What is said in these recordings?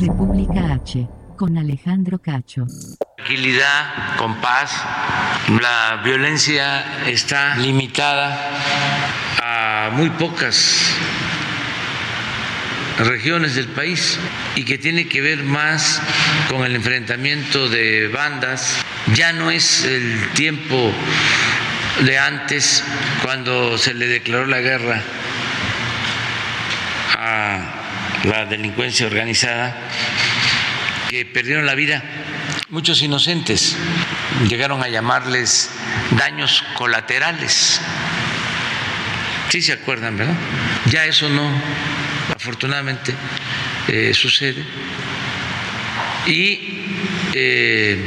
República H, con Alejandro Cacho. Tranquilidad, con paz. La violencia está limitada a muy pocas regiones del país y que tiene que ver más con el enfrentamiento de bandas. Ya no es el tiempo de antes cuando se le declaró la guerra a la delincuencia organizada, que perdieron la vida muchos inocentes. Llegaron a llamarles daños colaterales. Sí se acuerdan, ¿verdad? Ya eso no, afortunadamente, eh, sucede. Y eh,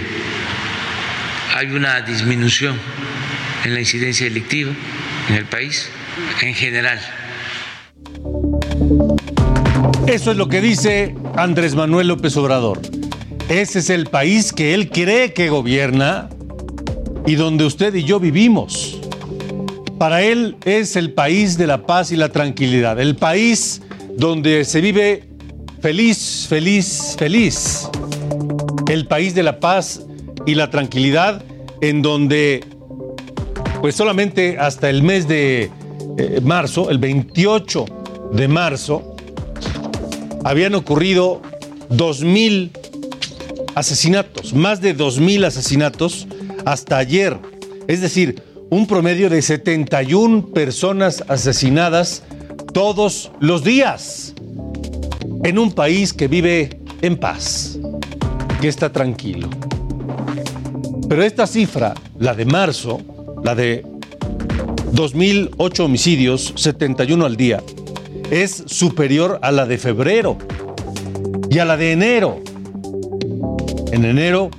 hay una disminución en la incidencia delictiva en el país en general. Eso es lo que dice Andrés Manuel López Obrador. Ese es el país que él cree que gobierna y donde usted y yo vivimos. Para él es el país de la paz y la tranquilidad, el país donde se vive feliz, feliz, feliz. El país de la paz y la tranquilidad en donde pues solamente hasta el mes de eh, marzo, el 28 de marzo, habían ocurrido 2.000 asesinatos, más de 2.000 asesinatos hasta ayer. Es decir, un promedio de 71 personas asesinadas todos los días en un país que vive en paz, que está tranquilo. Pero esta cifra, la de marzo, la de 2.008 homicidios, 71 al día, es superior a la de febrero y a la de enero. En enero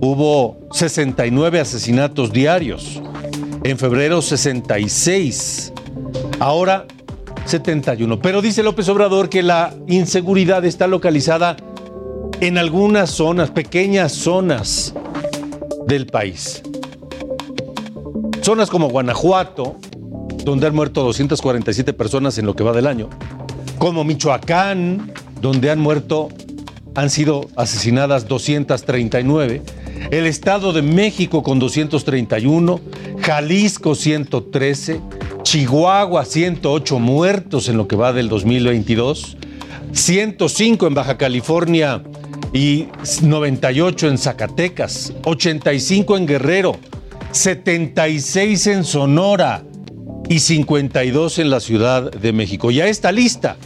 hubo 69 asesinatos diarios, en febrero 66, ahora 71. Pero dice López Obrador que la inseguridad está localizada en algunas zonas, pequeñas zonas del país. Zonas como Guanajuato, donde han muerto 247 personas en lo que va del año, como Michoacán, donde han muerto, han sido asesinadas 239, el Estado de México con 231, Jalisco 113, Chihuahua 108 muertos en lo que va del 2022, 105 en Baja California y 98 en Zacatecas, 85 en Guerrero, 76 en Sonora, y 52 en la Ciudad de México. Y a esta lista,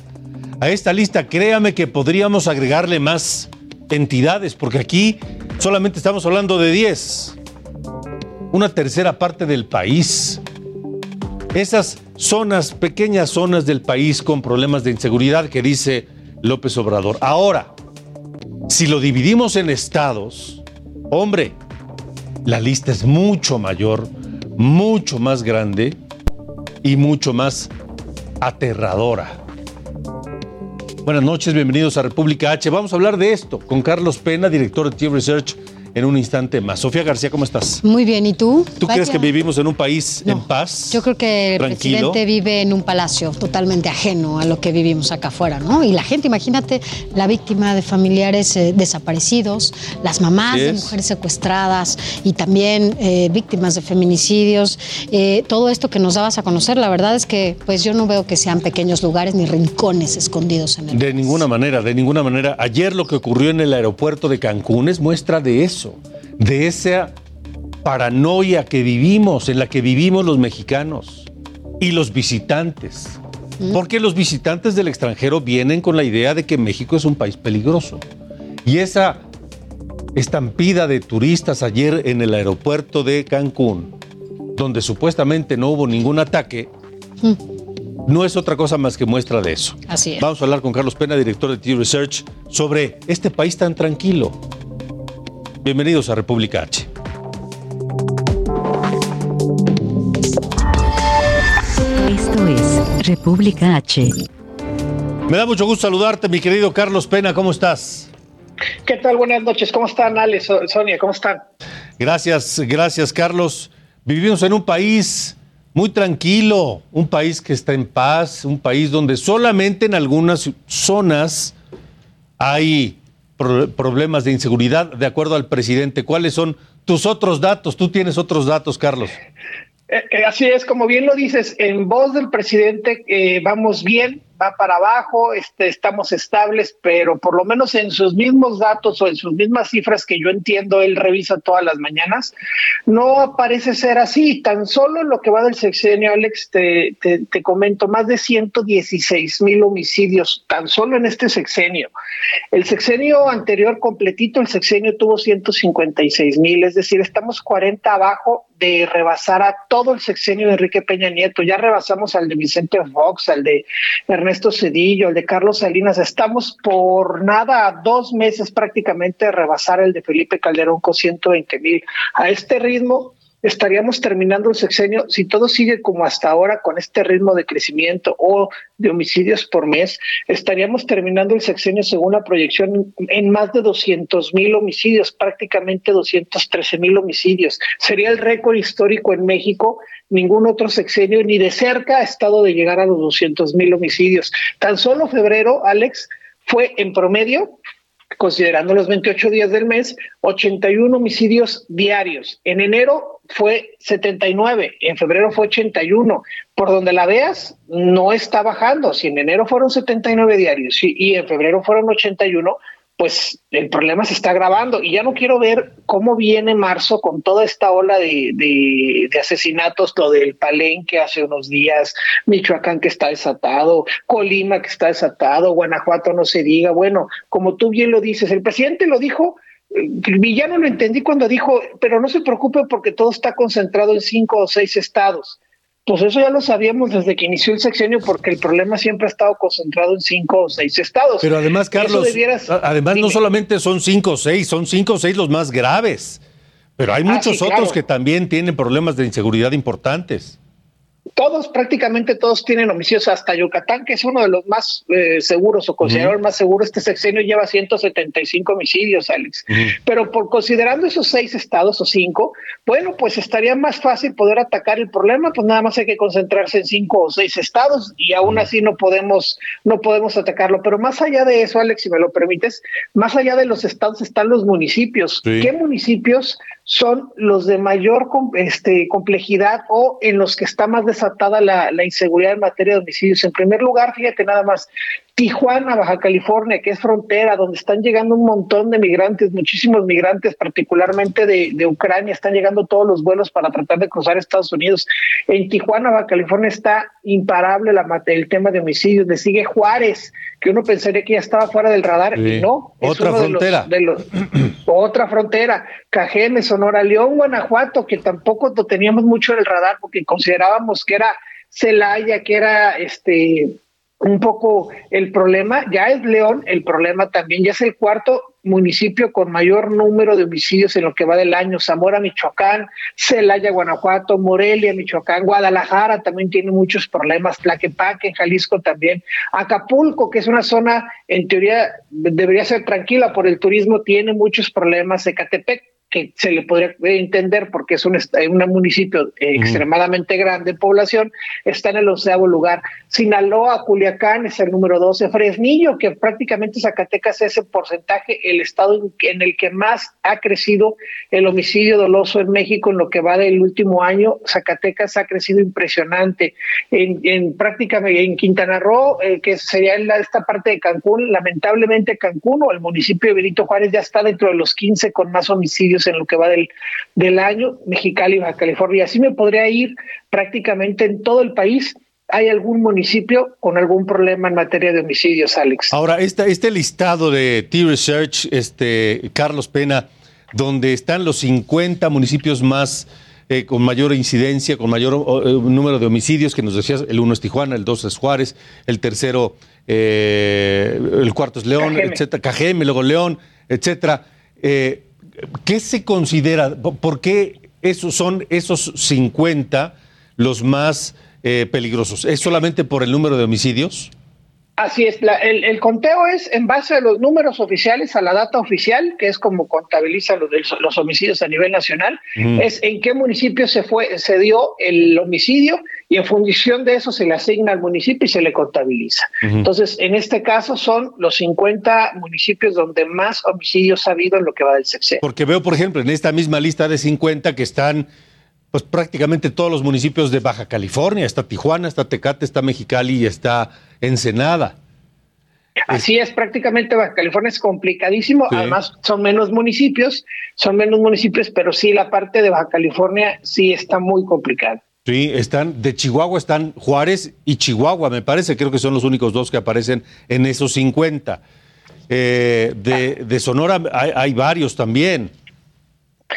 a esta lista, créame que podríamos agregarle más entidades, porque aquí solamente estamos hablando de 10, una tercera parte del país. Esas zonas, pequeñas zonas del país con problemas de inseguridad que dice López Obrador. Ahora, si lo dividimos en estados, hombre, la lista es mucho mayor, mucho más grande y mucho más aterradora. Buenas noches, bienvenidos a República H. Vamos a hablar de esto con Carlos Pena, director de T Research en un instante más. Sofía García, ¿cómo estás? Muy bien, ¿y tú? ¿Tú crees que vivimos en un país en paz? Yo creo que el presidente vive en un palacio totalmente ajeno a lo que vivimos acá afuera, ¿no? Y la gente, imagínate, la víctima de familiares eh, desaparecidos, las mamás de mujeres secuestradas y también eh, víctimas de feminicidios, eh, todo esto que nos dabas a conocer, la verdad es que pues yo no veo que sean pequeños lugares ni rincones escondidos en el De ninguna manera, de ninguna manera. Ayer lo que ocurrió en el aeropuerto de Cancún es muestra de eso de esa paranoia que vivimos, en la que vivimos los mexicanos y los visitantes. Porque los visitantes del extranjero vienen con la idea de que México es un país peligroso. Y esa estampida de turistas ayer en el aeropuerto de Cancún, donde supuestamente no hubo ningún ataque, no es otra cosa más que muestra de eso. Así es. Vamos a hablar con Carlos Pena, director de T-Research, sobre este país tan tranquilo. Bienvenidos a República H. Esto es República H. Me da mucho gusto saludarte, mi querido Carlos Pena, ¿cómo estás? ¿Qué tal? Buenas noches. ¿Cómo están, Alex, Sonia? ¿Cómo están? Gracias, gracias, Carlos. Vivimos en un país muy tranquilo, un país que está en paz, un país donde solamente en algunas zonas hay problemas de inseguridad, de acuerdo al presidente. ¿Cuáles son tus otros datos? Tú tienes otros datos, Carlos. Eh, eh, así es, como bien lo dices, en voz del presidente eh, vamos bien, va para abajo, este, estamos estables, pero por lo menos en sus mismos datos o en sus mismas cifras que yo entiendo, él revisa todas las mañanas, no parece ser así. Tan solo en lo que va del sexenio, Alex, te, te, comento, más de 116 mil homicidios, tan solo en este sexenio. El sexenio anterior completito, el sexenio tuvo 156 mil, es decir, estamos 40 abajo de rebasar a todo el sexenio de Enrique Peña Nieto. Ya rebasamos al de Vicente Fox, al de Ernesto Ernesto Cedillo, el de Carlos Salinas, estamos por nada a dos meses prácticamente de rebasar el de Felipe Calderón con 120 mil. A este ritmo estaríamos terminando el sexenio, si todo sigue como hasta ahora con este ritmo de crecimiento o de homicidios por mes, estaríamos terminando el sexenio según la proyección en más de 200 mil homicidios, prácticamente 213 mil homicidios. Sería el récord histórico en México ningún otro sexenio ni de cerca ha estado de llegar a los 200 mil homicidios. Tan solo febrero, Alex, fue en promedio, considerando los 28 días del mes, 81 homicidios diarios. En enero fue 79, en febrero fue 81. Por donde la veas, no está bajando. Si en enero fueron 79 diarios y, en febrero fueron 81, pues el problema se está agravando y ya no quiero ver cómo viene marzo con toda esta ola de, asesinatos, lo del Palenque hace unos días, Michoacán que está desatado, Colima que está desatado, Guanajuato no se diga. Bueno, como tú bien lo dices, el presidente lo dijo, Villano lo entendí cuando dijo, pero no se preocupe porque todo está concentrado en cinco o seis estados. Pues eso ya lo sabíamos desde que inició el sexenio, porque el problema siempre ha estado concentrado en cinco o seis estados. Pero además, Carlos, además no solamente son cinco o seis, son cinco o seis los más graves. Pero hay ah, muchos otros que también tienen problemas de inseguridad importantes todos, prácticamente todos tienen homicidios, hasta Yucatán, que es uno de los más eh, seguros o considerado el más seguro, este sexenio lleva 175 homicidios, Alex. Pero por considerando esos seis estados o cinco, bueno, pues estaría más fácil poder atacar el problema, pues nada más hay que concentrarse en cinco o seis estados y aún así no podemos, no podemos atacarlo. Pero más allá de eso, Alex, si me lo permites, más allá de los estados están los municipios. ¿Qué municipios son los de mayor este, complejidad o en los que está más desatada la, inseguridad en materia de homicidios. En primer lugar, fíjate nada más, Tijuana, Baja California, que es frontera, donde están llegando un montón de migrantes, muchísimos migrantes, particularmente de, Ucrania, están llegando todos los vuelos para tratar de cruzar Estados Unidos. En Tijuana, Baja California, está imparable la, el tema de homicidios. Le sigue Juárez, que uno pensaría que ya estaba fuera del radar, y no. Otra frontera. De los, otra frontera. Cajeme, Sonora, León, Guanajuato, que tampoco lo teníamos mucho en el radar porque considerábamos que era Celaya, que era este un poco el problema, ya es León, el problema también, ya es el cuarto municipio con mayor número de homicidios en lo que va del año, Zamora, Michoacán, Celaya, Guanajuato, Morelia, Michoacán, Guadalajara también tiene muchos problemas, Tlaquepaque, en Jalisco también, Acapulco, que es una zona en teoría debería ser tranquila por el turismo, tiene muchos problemas, Ecatepec que se le podría entender porque es un, un municipio extremadamente grande en población, está en el onceavo lugar. Sinaloa, Culiacán es el número 12. Fresnillo, que prácticamente Zacatecas es ese porcentaje, el estado en el que más ha crecido el homicidio doloso en México en lo que va del último año. Zacatecas ha crecido impresionante. En, en prácticamente en Quintana Roo, eh, que sería en esta parte de Cancún, lamentablemente Cancún o el municipio de Benito Juárez ya está dentro de los 15 con más homicidios en lo que va del, del año, Mexicali, Baja California. Así me podría ir prácticamente en todo el país. ¿Hay algún municipio con algún problema en materia de homicidios, Alex? Ahora, este, este listado de T-Research, este, Carlos Pena, donde están los 50 municipios más eh, con mayor incidencia, con mayor eh, número de homicidios, que nos decías, el uno es Tijuana, el dos es Juárez, el tercero, eh, el cuarto es León, etcétera, Cajeme, luego León, etcétera. ¿Qué se considera? ¿Por qué esos son esos 50 los más peligrosos? ¿Es solamente por el número de homicidios? Así es, el, conteo es en base a los números oficiales, a la data oficial, que es como contabiliza los, los homicidios a nivel nacional, es en qué municipio se fue, se dio el homicidio y en función de eso se le asigna al municipio y se le contabiliza. Entonces, en este caso son los 50 municipios donde más homicidios ha habido en lo que va del sexenio. Porque veo, por ejemplo, en esta misma lista de 50 que están pues prácticamente todos los municipios de Baja California, está Tijuana, está Tecate, está Mexicali y está Ensenada. Así es, prácticamente Baja California es complicadísimo, además son menos municipios, son menos municipios, pero sí la parte de Baja California sí está muy complicada. Sí, están, de Chihuahua están Juárez y Chihuahua, me parece, creo que son los únicos dos que aparecen en esos 50. Eh, de, Sonora hay varios también.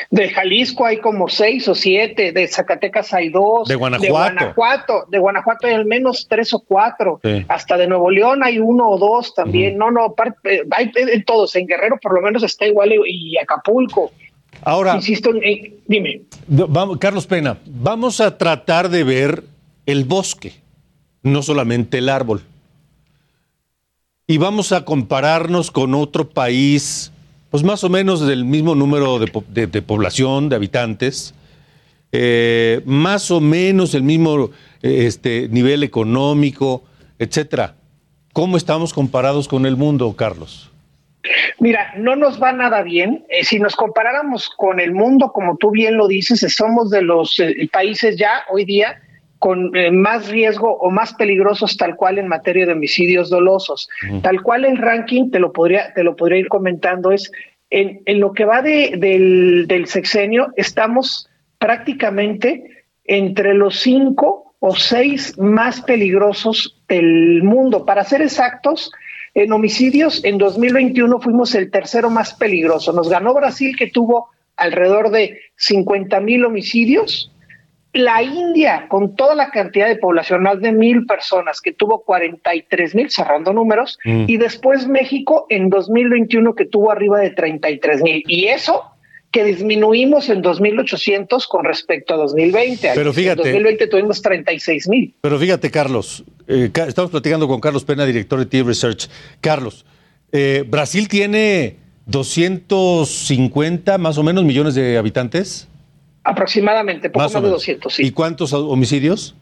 De Jalisco hay como seis o siete, de Zacatecas hay dos. De Guanajuato. De Guanajuato, de Guanajuato hay al menos tres o cuatro. Hasta de Nuevo León hay uno o dos también. No, no, eh, hay en todos. En Guerrero por lo menos está igual y, Acapulco. Ahora. Insisto, dime. Vamos, Carlos Pena, vamos a tratar de ver el bosque, no solamente el árbol. Y vamos a compararnos con otro país pues más o menos del mismo número de, población, de habitantes, eh, más o menos el mismo eh, este, nivel económico, etcétera. ¿Cómo estamos comparados con el mundo, Carlos? Mira, no nos va nada bien. Eh, si nos comparáramos con el mundo, como tú bien lo dices, somos de los países ya hoy día con más riesgo o más peligrosos tal cual en materia de homicidios dolosos. Tal cual el ranking, te lo podría, te lo podría ir comentando, es en, lo que va del, del sexenio, estamos prácticamente entre los cinco o seis más peligrosos del mundo. Para ser exactos, en homicidios en 2021 fuimos el tercero más peligroso. Nos ganó Brasil, que tuvo alrededor de 50 mil homicidios, la India, con toda la cantidad de población, más de mil personas, que tuvo 43 mil, cerrando números, mm. y después México en 2021 que tuvo arriba de 33 mil. Y eso que disminuimos en 2.800 con respecto a 2020. Pero fíjate. En 2020 tuvimos 36 mil. Pero fíjate, Carlos, eh, estamos platicando con Carlos Pena, director de T Research. Carlos, eh, Brasil tiene 250 más o menos millones de habitantes. Aproximadamente, poco más, de 200, sí. ¿Y cuántos homicidios?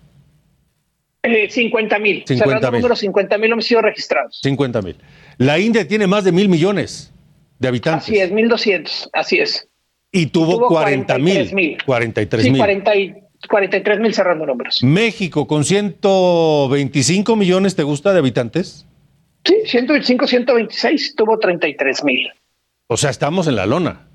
Eh, 50 mil. 50 mil. 50 mil homicidios registrados. 50 mil. La India tiene más de mil millones de habitantes. Así es, 1.200, así es. Y tuvo, 40 mil. 43 mil. Sí, 43 mil cerrando números. México con 125 millones, ¿te gusta de habitantes? Sí, 125, 126, tuvo 33 mil. O sea, estamos en la lona.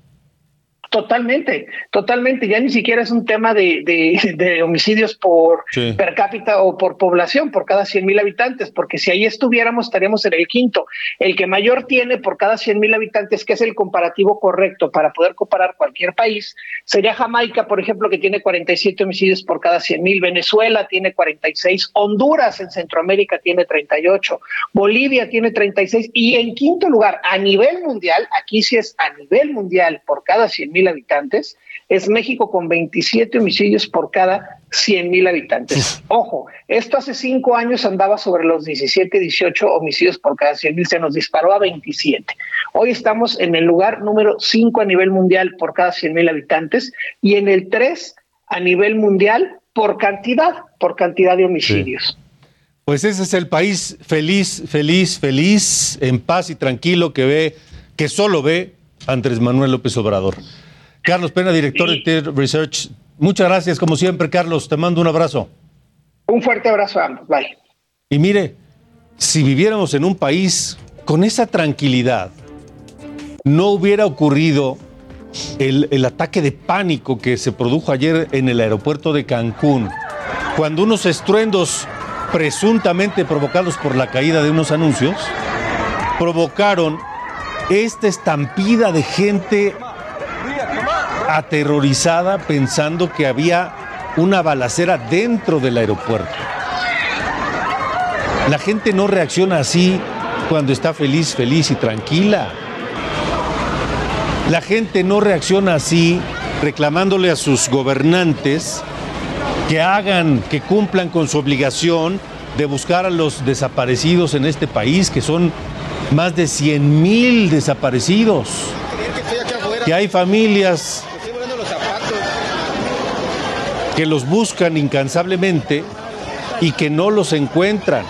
Totalmente, totalmente. Ya ni siquiera es un tema de, de, homicidios por per cápita o por población, por cada 100 mil habitantes, porque si ahí estuviéramos estaríamos en el quinto. El que mayor tiene por cada 100 mil habitantes, que es el comparativo correcto para poder comparar cualquier país, sería Jamaica, por ejemplo, que tiene 47 homicidios por cada 100 mil, Venezuela tiene 46, Honduras en Centroamérica tiene 38, Bolivia tiene 36 y en quinto lugar, a nivel mundial, aquí sí es a nivel mundial por cada 100 mil habitantes, es México con 27 homicidios por cada 100 mil habitantes. Ojo, esto hace cinco años andaba sobre los 17, 18 homicidios por cada 100 mil, se nos disparó a 27. Hoy estamos en el lugar número 5 a nivel mundial por cada 100 mil habitantes y en el 3 a nivel mundial por cantidad, por cantidad de homicidios. Pues ese es el país feliz, feliz, feliz, en paz y tranquilo que ve, que solo ve Andrés Manuel López Obrador. Carlos Pena, director de TED Research. Muchas gracias, como siempre, Carlos. Te mando un abrazo. Un fuerte abrazo a ambos. Bye. Y mire, si viviéramos en un país con esa tranquilidad, no hubiera ocurrido el, el, ataque de pánico que se produjo ayer en el aeropuerto de Cancún, cuando unos estruendos presuntamente provocados por la caída de unos anuncios provocaron esta estampida de gente aterrorizada pensando que había una balacera dentro del aeropuerto. La gente no reacciona así cuando está feliz, feliz y tranquila. La gente no reacciona así reclamándole a sus gobernantes que hagan, que cumplan con su obligación de buscar a los desaparecidos en este país, que son más de 100 mil desaparecidos. Que hay familias que los buscan incansablemente y que no los encuentran.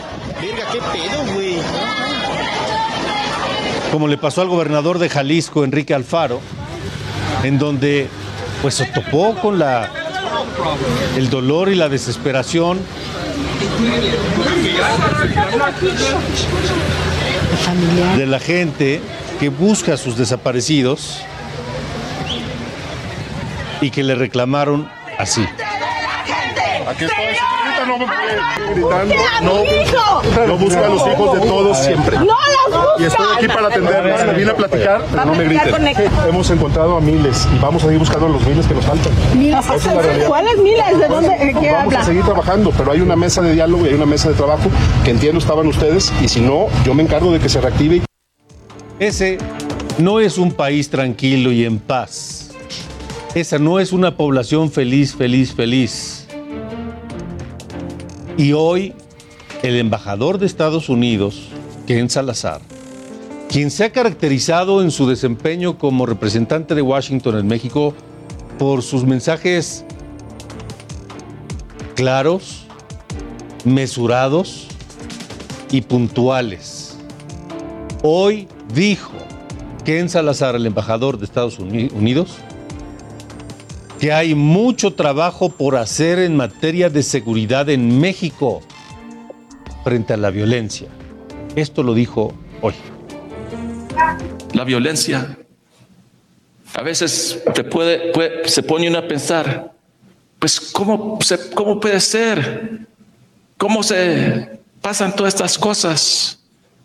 Como le pasó al gobernador de Jalisco, Enrique Alfaro, en donde pues se topó con la el dolor y la desesperación de la gente que busca a sus desaparecidos y que le reclamaron así. Aquí estoy, señorita, no me puede gritando. No, no busca a los hijos de todos siempre. No los busca. Y estoy aquí para atenderles. Me vine a platicar, pero no me griten. Hemos encontrado a miles y vamos a seguir buscando a los miles que nos faltan. ¿Cuáles miles? ¿De dónde? ¿Qué vamos a seguir trabajando, pero hay una mesa de diálogo y hay una mesa de trabajo que entiendo estaban ustedes y si no, yo me encargo de que se reactive. Ese no es un país tranquilo y en paz. Esa no es una población feliz, feliz, feliz. Y hoy el embajador de Estados Unidos, Ken Salazar, quien se ha caracterizado en su desempeño como representante de Washington en México por sus mensajes claros, mesurados y puntuales. Hoy dijo Ken Salazar, el embajador de Estados Unidos, que hay mucho trabajo por hacer en materia de seguridad en México frente a la violencia. Esto lo dijo hoy. La violencia a veces te puede, se pone uno a pensar, pues ¿cómo, se, ¿cómo puede ser? ¿Cómo se pasan todas estas cosas?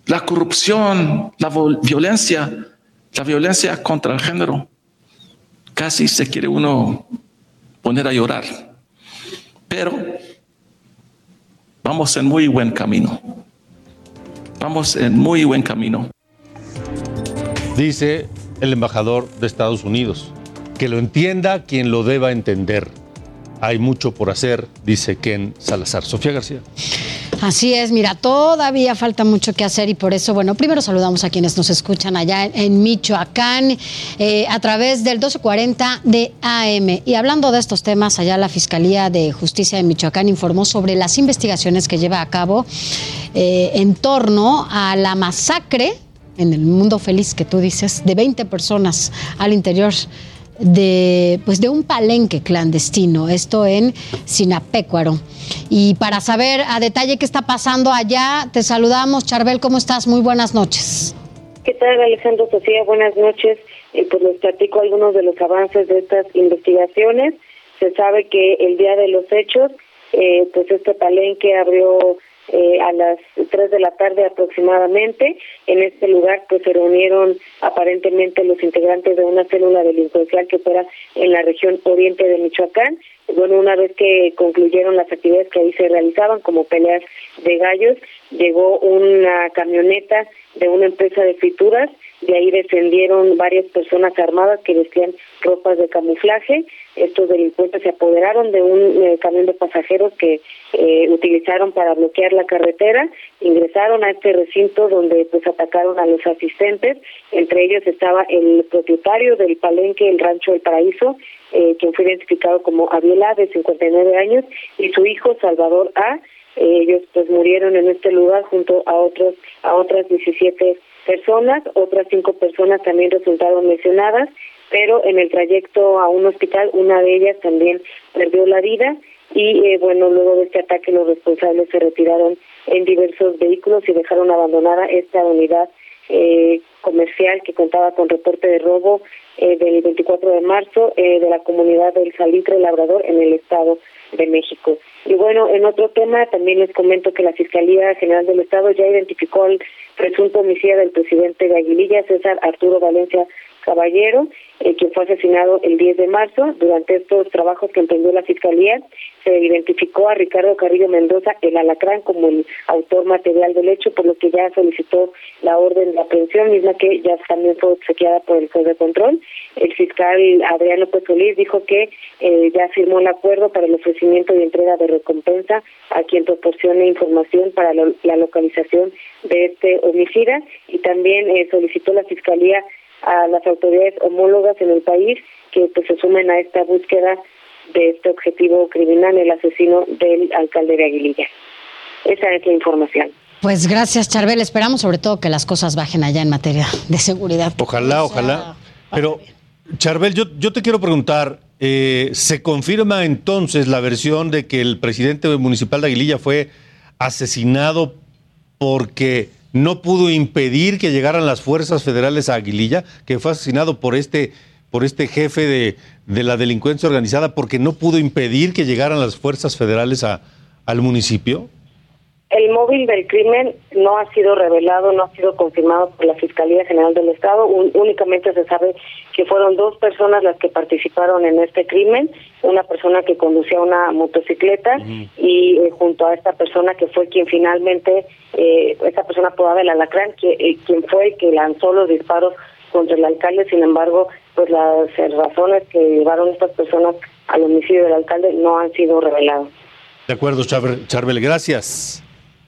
La corrupción, la violencia, la violencia contra el género casi se quiere uno poner a llorar. Pero vamos en muy buen camino. Vamos en muy buen camino. Dice el embajador de Estados Unidos, que lo entienda quien lo deba entender. Hay mucho por hacer, dice Ken Salazar. Sofía García. Así es, mira, todavía falta mucho que hacer y por eso, bueno, primero saludamos a quienes nos escuchan allá en, Michoacán eh, a través del 1240 de AM. Y hablando de estos temas, allá la Fiscalía de Justicia de Michoacán informó sobre las investigaciones que lleva a cabo eh, en torno a la masacre en el mundo feliz que tú dices, de 20 personas al interior de, pues de un palenque clandestino, esto en Sinapecuaro. Y para saber a detalle qué está pasando allá, te saludamos. Charbel, ¿cómo estás? Muy buenas noches. ¿Qué tal, Alejandro Sofía? Buenas noches. Eh, pues les platico algunos de los avances de estas investigaciones. Se sabe que el día de los hechos, eh, pues este palenque abrió eh, a las 3 de la tarde aproximadamente. En este lugar pues se reunieron aparentemente los integrantes de una célula delincuencial que fuera en la región oriente de Michoacán. Bueno, una vez que concluyeron las actividades que ahí se realizaban, como peleas de gallos, llegó una camioneta de una empresa de frituras, de ahí descendieron varias personas armadas que vestían ropas de camuflaje, estos delincuentes se apoderaron de un eh, camión de pasajeros que eh, utilizaron para bloquear la carretera, ingresaron a este recinto donde pues atacaron a los asistentes, entre ellos estaba el propietario del palenque, el rancho del paraíso, eh, quien fue identificado como Aviela de 59 años y su hijo Salvador A. ellos pues murieron en este lugar junto a otros a otras 17 personas, otras cinco personas también resultaron lesionadas pero en el trayecto a un hospital una de ellas también perdió la vida y eh, bueno, luego de este ataque los responsables se retiraron en diversos vehículos y dejaron abandonada esta unidad eh, comercial que contaba con reporte de robo eh, del 24 de marzo de la comunidad del Salitre Labrador en el Estado de México. Y bueno, en otro tema también les comento que la Fiscalía General del Estado ya identificó al presunto homicida del presidente de Aguililla, César Arturo Valencia Caballero, eh, quien fue asesinado el 10 de marzo. Durante estos trabajos que emprendió la Fiscalía, se identificó a Ricardo Carrillo Mendoza, el alacrán, como el autor material del hecho, por lo que ya solicitó la orden de aprehensión, misma que ya también fue obsequiada por el juez de control. El fiscal Adrián López Solís dijo que eh, ya firmó el acuerdo para el ofrecimiento y entrega de recompensa a quien proporcione información para la localización de este homicida y también eh, solicitó la fiscalía a las autoridades homólogas en el país que pues se sumen a esta búsqueda de este objetivo criminal, el asesino del alcalde de Aguililla. Esa es la información. Pues gracias, Charbel. Esperamos sobre todo que las cosas bajen allá en materia de seguridad. Ojalá, ojalá. Pero, Charbel, yo, yo te quiero preguntar, eh, ¿se confirma entonces la versión de que el presidente municipal de Aguililla fue asesinado porque no pudo impedir que llegaran las fuerzas federales a Aguililla, que fue asesinado por este por este jefe de, de, la delincuencia organizada porque no pudo impedir que llegaran las fuerzas federales a, al municipio? El móvil del crimen no ha sido revelado, no ha sido confirmado por la Fiscalía General del Estado. únicamente se sabe que fueron dos personas las que participaron en este crimen. Una persona que conducía una motocicleta y eh, junto a esta persona que fue quien finalmente, eh, esta persona podaba el alacrán, que, eh, quien fue el que lanzó los disparos contra el alcalde. Sin embargo, pues las razones que llevaron a estas personas al homicidio del alcalde no han sido reveladas. De acuerdo, Charbel, gracias.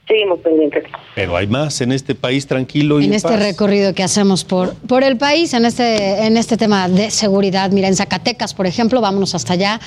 Seguimos pendientes. Pero hay más en este país tranquilo y en, este recorrido que hacemos por, por el país, en este, en este tema de seguridad. Mira, en Zacatecas, por ejemplo, vámonos hasta allá.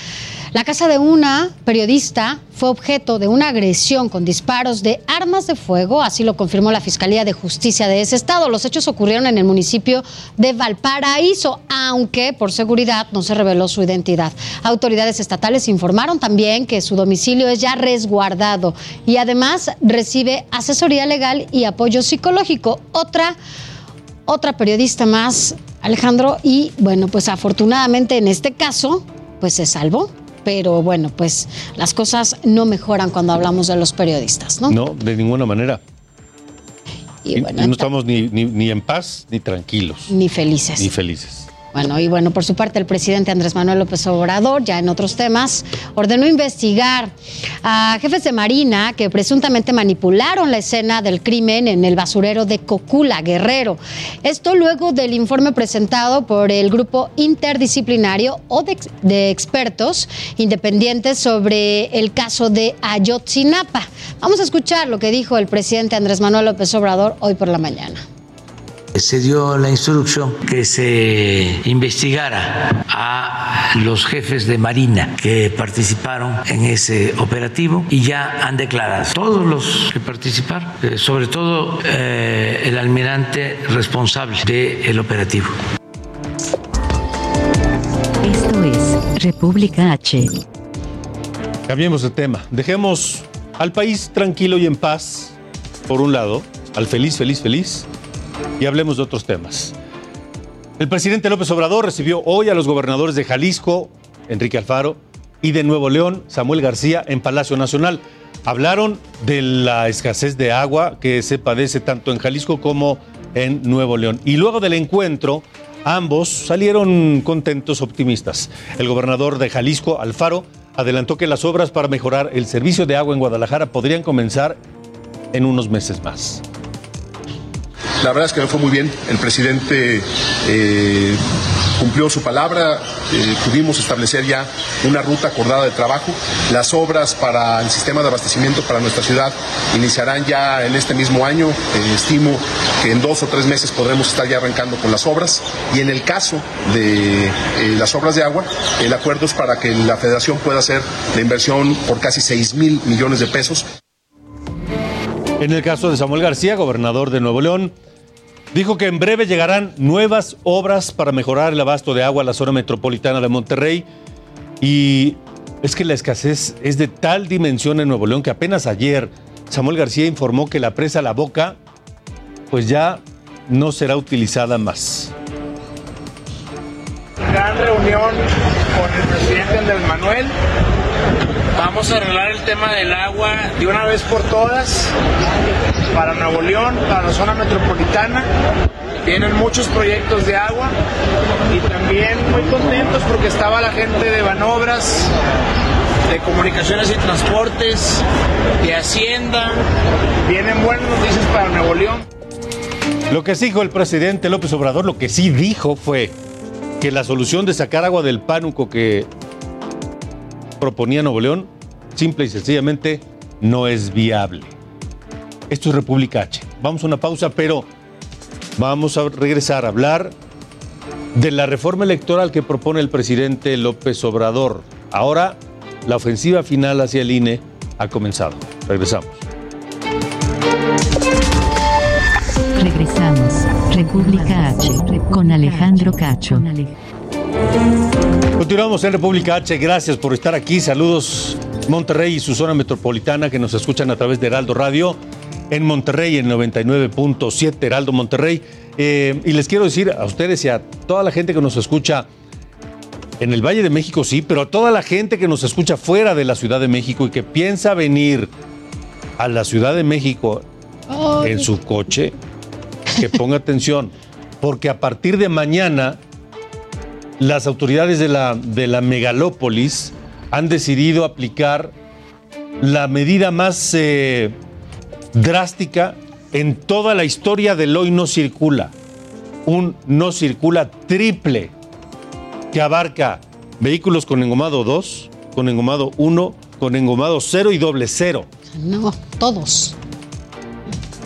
La casa de una periodista fue objeto de una agresión con disparos de armas de fuego, así lo confirmó la Fiscalía de Justicia de ese estado. Los hechos ocurrieron en el municipio de Valparaíso, aunque por seguridad no se reveló su identidad. Autoridades estatales informaron también que su domicilio es ya resguardado y además recibe asesoría legal y apoyo psicológico. Otra otra periodista más, Alejandro, y bueno, pues afortunadamente en este caso, pues se salvó pero bueno, pues las cosas no mejoran cuando hablamos de los periodistas, ¿no? No, de ninguna manera. Y, bueno, no estamos ni, ni en paz ni tranquilos. Ni felices. Ni felices. Bueno, y bueno, por su parte, el presidente Andrés Manuel López Obrador, ya en otros temas, ordenó investigar a jefes de Marina que presuntamente manipularon la escena del crimen en el basurero de Cocula, Guerrero. Esto luego del informe presentado por el grupo interdisciplinario o de, expertos independientes sobre el caso de Ayotzinapa. Vamos a escuchar lo que dijo el presidente Andrés Manuel López Obrador hoy por la mañana se dio la instrucción que se investigara a los jefes de Marina que participaron en ese operativo y ya han declarado todos los que participaron, eh, sobre todo eh, el almirante responsable del operativo. Esto es República H. Cambiemos de tema. Dejemos al país tranquilo y en paz, por un lado, al feliz, feliz, feliz y hablemos de otros temas. El presidente López Obrador recibió hoy a los gobernadores de Jalisco, Enrique Alfaro, y de Nuevo León, Samuel García, en Palacio Nacional. Hablaron de la escasez de agua que se padece tanto en Jalisco como en Nuevo León. Y luego del encuentro, ambos salieron contentos, optimistas. El gobernador de Jalisco, Alfaro, adelantó que las obras para mejorar el servicio de agua en Guadalajara podrían comenzar en unos meses más. La verdad es que me fue muy bien. El presidente eh, cumplió su palabra. Eh, pudimos establecer ya una ruta acordada de trabajo. Las obras para el sistema de abastecimiento para nuestra ciudad iniciarán ya en este mismo año. Eh, estimo que en dos o tres meses podremos estar ya arrancando con las obras. Y en el caso de las obras de agua, el acuerdo es para que la federación pueda hacer la inversión por casi 6 mil millones de pesos. En el caso de Samuel García, gobernador de Nuevo León, Dijo que en breve llegarán nuevas obras para mejorar el abasto de agua a la zona metropolitana de Monterrey. Y es que la escasez es de tal dimensión en Nuevo León que apenas ayer Samuel García informó que la presa La Boca pues ya no será utilizada más. Gran reunión con el presidente Andrés Manuel Vamos a arreglar el tema del agua de una vez por todas para Nuevo León, para la zona metropolitana. Vienen muchos proyectos de agua y también muy contentos porque estaba la gente de Banobras, de Comunicaciones y Transportes, de Hacienda. Vienen buenas noticias para Nuevo León. Lo que sí dijo el presidente López Obrador, lo que sí dijo fue que la solución de sacar agua del pánuco que proponía Nuevo León, simple y sencillamente, no es viable. Esto es República H. Vamos a una pausa, pero vamos a regresar a hablar de la reforma electoral que propone el presidente López Obrador. Ahora, la ofensiva final hacia el INE ha comenzado. Regresamos. Regresamos. República H con Alejandro Cacho. Continuamos en República H. Gracias por estar aquí. Saludos Monterrey y su zona metropolitana que nos escuchan a través de Heraldo Radio en Monterrey en 99.7 Heraldo Monterrey. Eh, y les quiero decir a ustedes y a toda la gente que nos escucha en el Valle de México, sí, pero a toda la gente que nos escucha fuera de la Ciudad de México y que piensa venir a la Ciudad de México en su coche, que ponga atención, porque a partir de mañana las autoridades de la, de la megalópolis han decidido aplicar la medida más eh, drástica en toda la historia del hoy no circula. Un no circula triple que abarca vehículos con engomado 2, con engomado 1, con engomado 0 y doble 0. No, todos.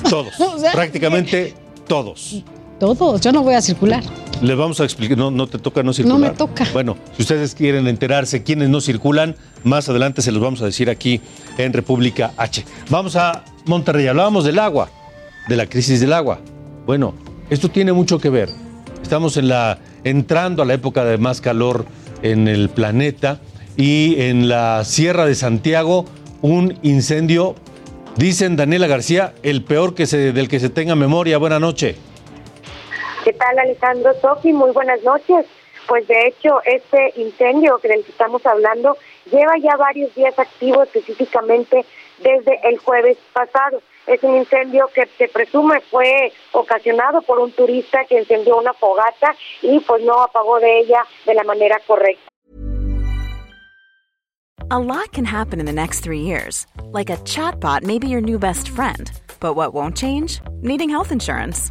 Todos. prácticamente todos. Todos. Yo no voy a circular. Les vamos a explicar, no, no te toca no circular. No me toca. Bueno, si ustedes quieren enterarse quiénes no circulan, más adelante se los vamos a decir aquí en República H. Vamos a Monterrey, hablábamos del agua, de la crisis del agua. Bueno, esto tiene mucho que ver. Estamos en la, entrando a la época de más calor en el planeta y en la Sierra de Santiago un incendio, dicen Daniela García, el peor que se, del que se tenga memoria. Buenas noches. ¿Qué tal, Alejandro Sofi? Muy buenas noches. Pues de hecho, este incendio del que estamos hablando lleva ya varios días activo, específicamente desde el jueves pasado. Es un incendio que se presume fue ocasionado por un turista que encendió una fogata y pues no apagó de ella de la manera correcta. A lot can happen in the next three years. Like a chatbot may your new best friend. But what won't change? Needing health insurance.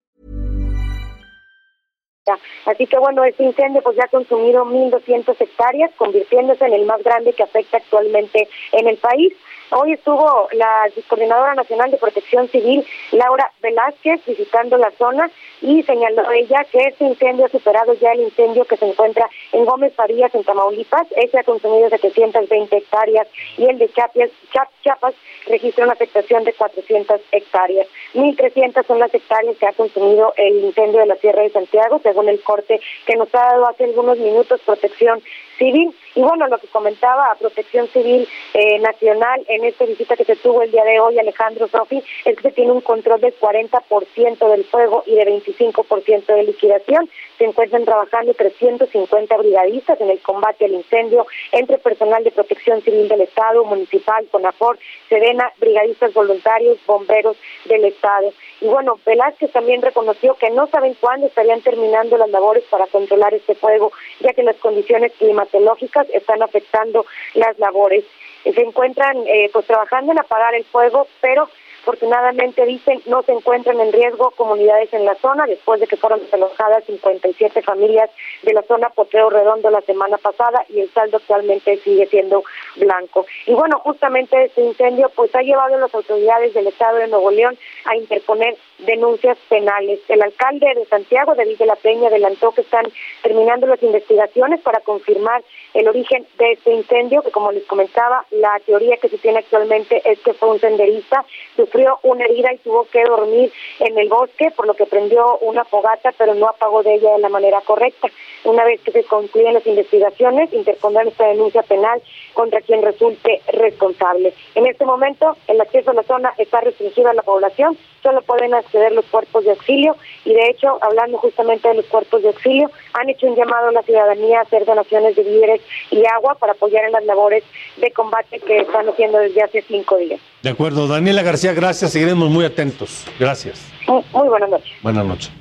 Así que bueno, este incendio pues ya ha consumido 1.200 hectáreas, convirtiéndose en el más grande que afecta actualmente en el país. Hoy estuvo la Coordinadora Nacional de Protección Civil, Laura Velázquez, visitando la zona y señaló ella que este incendio ha superado ya el incendio que se encuentra en Gómez Farías, en Tamaulipas. Ese ha consumido 720 hectáreas y el de Chiapas, Chiapas registra una afectación de 400 hectáreas. 1.300 son las hectáreas que ha consumido el incendio de la Sierra de Santiago, según el corte que nos ha dado hace algunos minutos Protección Civil. Y bueno, lo que comentaba a Protección Civil eh, Nacional en esta visita que se tuvo el día de hoy, Alejandro Sofi, es que tiene un control del 40% del fuego y de 25% de liquidación. Se encuentran trabajando 350 brigadistas en el combate al incendio entre personal de Protección Civil del Estado, municipal, CONAFOR, Sedena, brigadistas voluntarios, bomberos del Estado. Y bueno, Velázquez también reconoció que no saben cuándo estarían terminando las labores para controlar este fuego, ya que las condiciones climatológicas están afectando las labores. Se encuentran eh, pues trabajando en apagar el fuego, pero Afortunadamente, dicen, no se encuentran en riesgo comunidades en la zona después de que fueron desalojadas 57 familias de la zona Potrero Redondo la semana pasada y el saldo actualmente sigue siendo blanco. Y bueno, justamente este incendio pues ha llevado a las autoridades del Estado de Nuevo León a interponer denuncias penales. El alcalde de Santiago, David de la Peña, adelantó que están terminando las investigaciones para confirmar el origen de este incendio, que como les comentaba, la teoría que se tiene actualmente es que fue un senderista, sufrió una herida y tuvo que dormir en el bosque, por lo que prendió una fogata, pero no apagó de ella de la manera correcta. Una vez que se concluyan las investigaciones, interpondrán esta denuncia penal contra quien resulte responsable. En este momento, el acceso a la zona está restringido a la población, solo pueden acceder los cuerpos de auxilio y de hecho, hablando justamente de los cuerpos de auxilio, han hecho un llamado a la ciudadanía a hacer donaciones de víveres y agua para apoyar en las labores de combate que están haciendo desde hace cinco días. De acuerdo. Daniela García, gracias. Seguiremos muy atentos. Gracias. muy buenas noches. Buenas noches.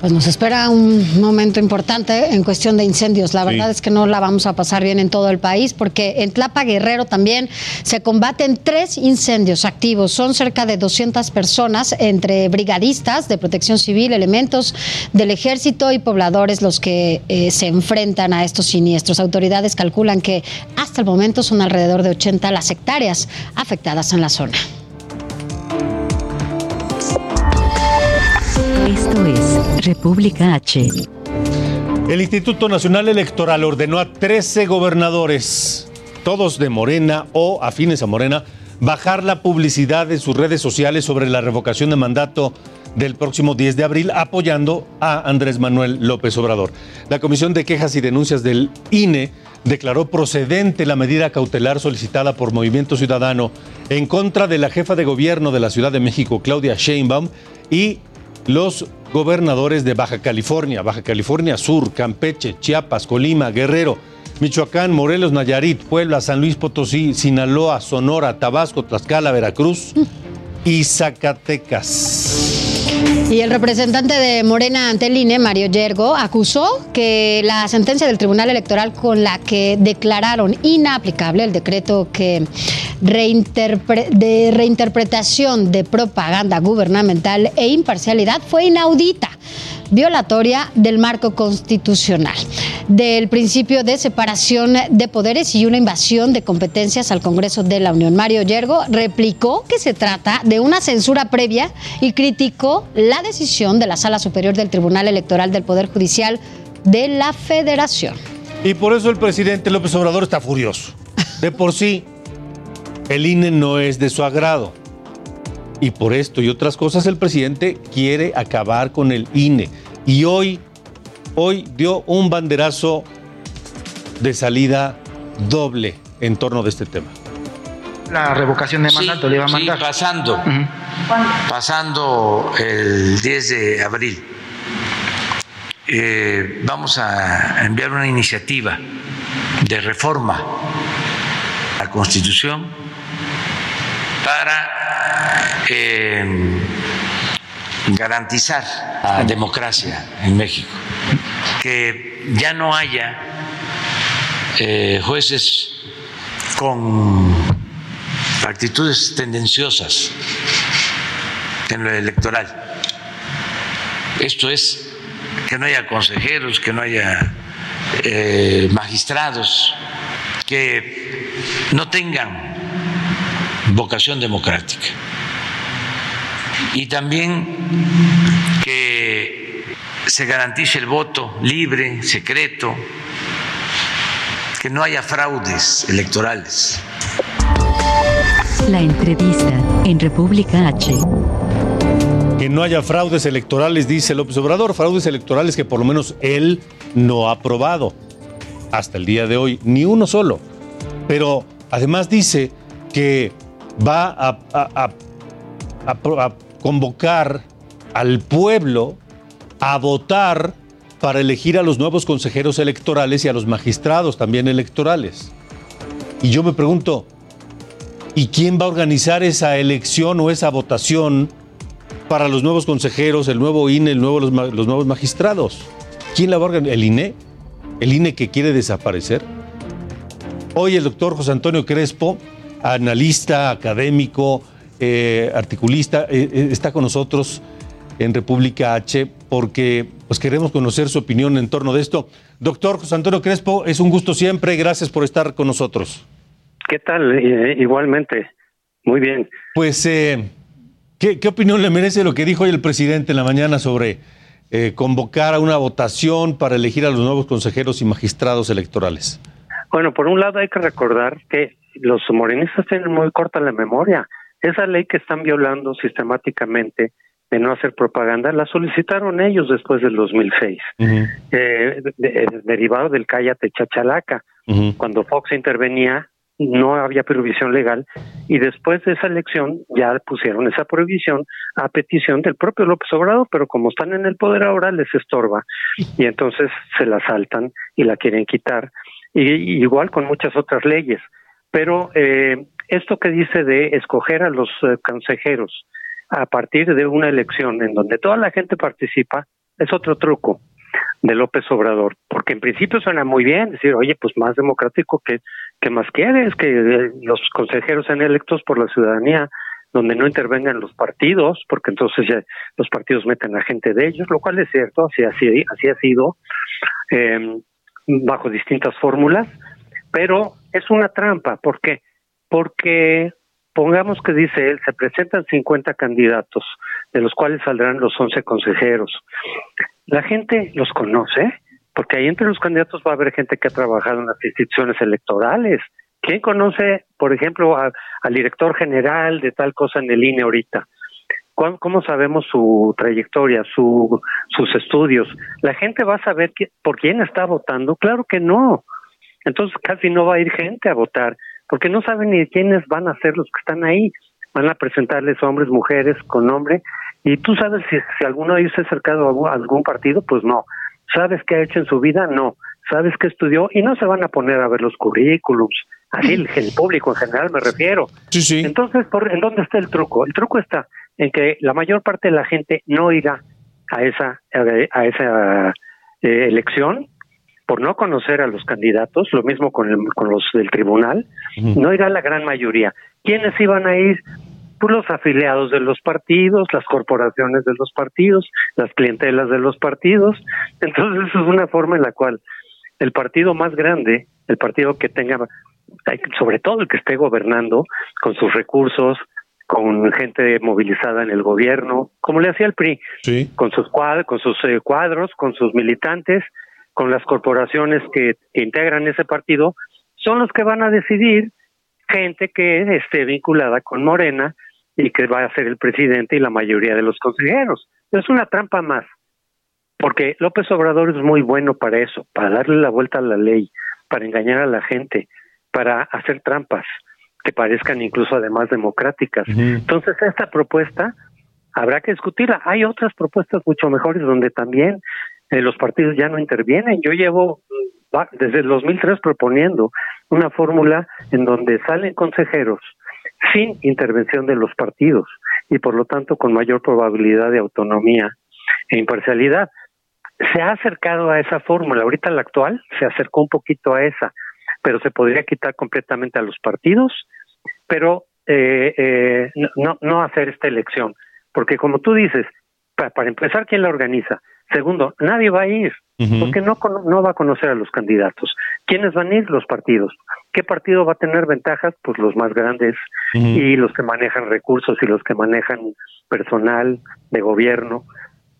Pues nos espera un momento importante en cuestión de incendios. La verdad es que no la vamos a pasar bien en todo el país porque en Tlapa Guerrero también se combaten tres incendios activos. Son cerca de 200 personas entre brigadistas de protección civil, elementos del ejército y pobladores los que eh, se enfrentan a estos siniestros. Autoridades calculan que hasta el momento son alrededor de 80 las hectáreas afectadas en la zona. República H. El Instituto Nacional Electoral ordenó a 13 gobernadores, todos de Morena o afines a Morena, bajar la publicidad de sus redes sociales sobre la revocación de mandato del próximo 10 de abril, apoyando a Andrés Manuel López Obrador. La Comisión de Quejas y Denuncias del INE declaró procedente la medida cautelar solicitada por Movimiento Ciudadano en contra de la jefa de gobierno de la Ciudad de México, Claudia Sheinbaum, y los gobernadores de Baja California, Baja California Sur, Campeche, Chiapas, Colima, Guerrero, Michoacán, Morelos, Nayarit, Puebla, San Luis Potosí, Sinaloa, Sonora, Tabasco, Tlaxcala, Veracruz y Zacatecas. Y el representante de Morena ante INE, Mario Yergo, acusó que la sentencia del Tribunal Electoral con la que declararon inaplicable el decreto de reinterpretación de propaganda gubernamental e imparcialidad fue inaudita violatoria del marco constitucional, del principio de separación de poderes y una invasión de competencias al Congreso de la Unión. Mario Yergo replicó que se trata de una censura previa y criticó la decisión de la Sala Superior del Tribunal Electoral del Poder Judicial de la Federación. Y por eso el presidente López Obrador está furioso. De por sí, el INE no es de su agrado. Y por esto y otras cosas el presidente quiere acabar con el INE. Y hoy, hoy dio un banderazo de salida doble en torno de este tema. La revocación de mandato le iba a mandar. Sí, pasando, pasando el 10 de abril. Eh, vamos a enviar una iniciativa de reforma a la Constitución para eh, garantizar la democracia en México, que ya no haya eh, jueces con actitudes tendenciosas en lo electoral. Esto es que no haya consejeros, que no haya eh, magistrados, que no tengan vocación democrática y también que se garantice el voto libre, secreto, que no haya fraudes electorales. La entrevista en República H. Que no haya fraudes electorales, dice López Obrador, fraudes electorales que por lo menos él no ha aprobado hasta el día de hoy, ni uno solo. Pero además dice que va a, a, a convocar al pueblo a votar para elegir a los nuevos consejeros electorales y a los magistrados también electorales. Y yo me pregunto, ¿y quién va a organizar esa elección o esa votación para los nuevos consejeros, el nuevo INE, los, los nuevos magistrados? ¿Quién la va a organizar? ¿El INE? ¿El INE que quiere desaparecer? Hoy el doctor José Antonio Crespo, analista, académico, eh, articulista, eh, eh, está con nosotros en República H porque pues, queremos conocer su opinión en torno de esto. Doctor José Antonio Crespo, es un gusto siempre, gracias por estar con nosotros. ¿Qué tal? igualmente, muy bien. Pues ¿Qué, opinión le merece lo que dijo hoy el presidente en la mañana sobre eh, convocar a una votación para elegir a los nuevos consejeros y magistrados electorales? Bueno, por un lado hay que recordar que los morenistas tienen muy corta la memoria. Esa ley que están violando sistemáticamente de no hacer propaganda, la solicitaron ellos después del 2006, eh, derivado del cállate chachalaca. Cuando Fox intervenía, no había prohibición legal y después de esa elección ya pusieron esa prohibición a petición del propio López Obrador, pero como están en el poder ahora les estorba y entonces se la saltan y la quieren quitar. Y, igual con muchas otras leyes. Pero eh, esto que dice de escoger a los eh, consejeros a partir de una elección en donde toda la gente participa es otro truco de López Obrador, porque en principio suena muy bien decir, oye, pues más democrático que, que más quieres, que eh, los consejeros sean electos por la ciudadanía, donde no intervengan los partidos, porque entonces ya los partidos meten a gente de ellos, lo cual es cierto, así, así, así ha sido, eh, bajo distintas fórmulas, pero es una trampa, ¿por qué? Porque pongamos que dice él, se presentan 50 candidatos, de los cuales saldrán los 11 consejeros. La gente los conoce, porque ahí entre los candidatos va a haber gente que ha trabajado en las instituciones electorales. ¿Quién conoce, por ejemplo, al director general de tal cosa en el INE ahorita? ¿Cómo sabemos su trayectoria, su, sus estudios? ¿La gente va a saber por quién está votando? Claro que no. Entonces casi no va a ir gente a votar porque no saben ni quiénes van a ser los que están ahí. Van a presentarles hombres, mujeres con nombre, y tú sabes si, si alguno de ellos se ha acercado a algún partido, pues no. ¿Sabes qué ha hecho en su vida? No. ¿Sabes qué estudió? Y no se van a poner a ver los currículums. Así el, el público en general me refiero. Sí, sí. Entonces, ¿por, ¿en dónde está el truco? El truco está en que la mayor parte de la gente no irá a esa, a esa eh, elección por no conocer a los candidatos, lo mismo con, con los del tribunal, no irá la gran mayoría. ¿Quiénes iban a ir? Pues los afiliados de los partidos, las corporaciones de los partidos, las clientelas de los partidos. Entonces, eso es una forma en la cual el partido más grande, el partido que tenga, sobre todo el que esté gobernando, con sus recursos, con gente movilizada en el gobierno, como le hacía el PRI, con sus cuadros, con sus eh, cuadros, con sus militantes, con las corporaciones que, integran ese partido, son los que van a decidir gente que esté vinculada con Morena y que va a ser el presidente y la mayoría de los consejeros. Es una trampa más, porque López Obrador es muy bueno para eso, para darle la vuelta a la ley, para engañar a la gente, para hacer trampas que parezcan incluso además democráticas. Entonces, esta propuesta habrá que discutirla. Hay otras propuestas mucho mejores donde también eh, los partidos ya no intervienen. Yo llevo desde el 2003 proponiendo una fórmula en donde salen consejeros sin intervención de los partidos y por lo tanto con mayor probabilidad de autonomía e imparcialidad. Se ha acercado a esa fórmula, ahorita la actual se acercó un poquito a esa, pero se podría quitar completamente a los partidos, pero eh, eh, no, no hacer esta elección, porque como tú dices, para empezar, ¿quién la organiza? Segundo, nadie va a ir, porque no, no va a conocer a los candidatos. ¿Quiénes van a ir? Los partidos. ¿Qué partido va a tener ventajas? Pues los más grandes y los que manejan recursos y los que manejan personal de gobierno.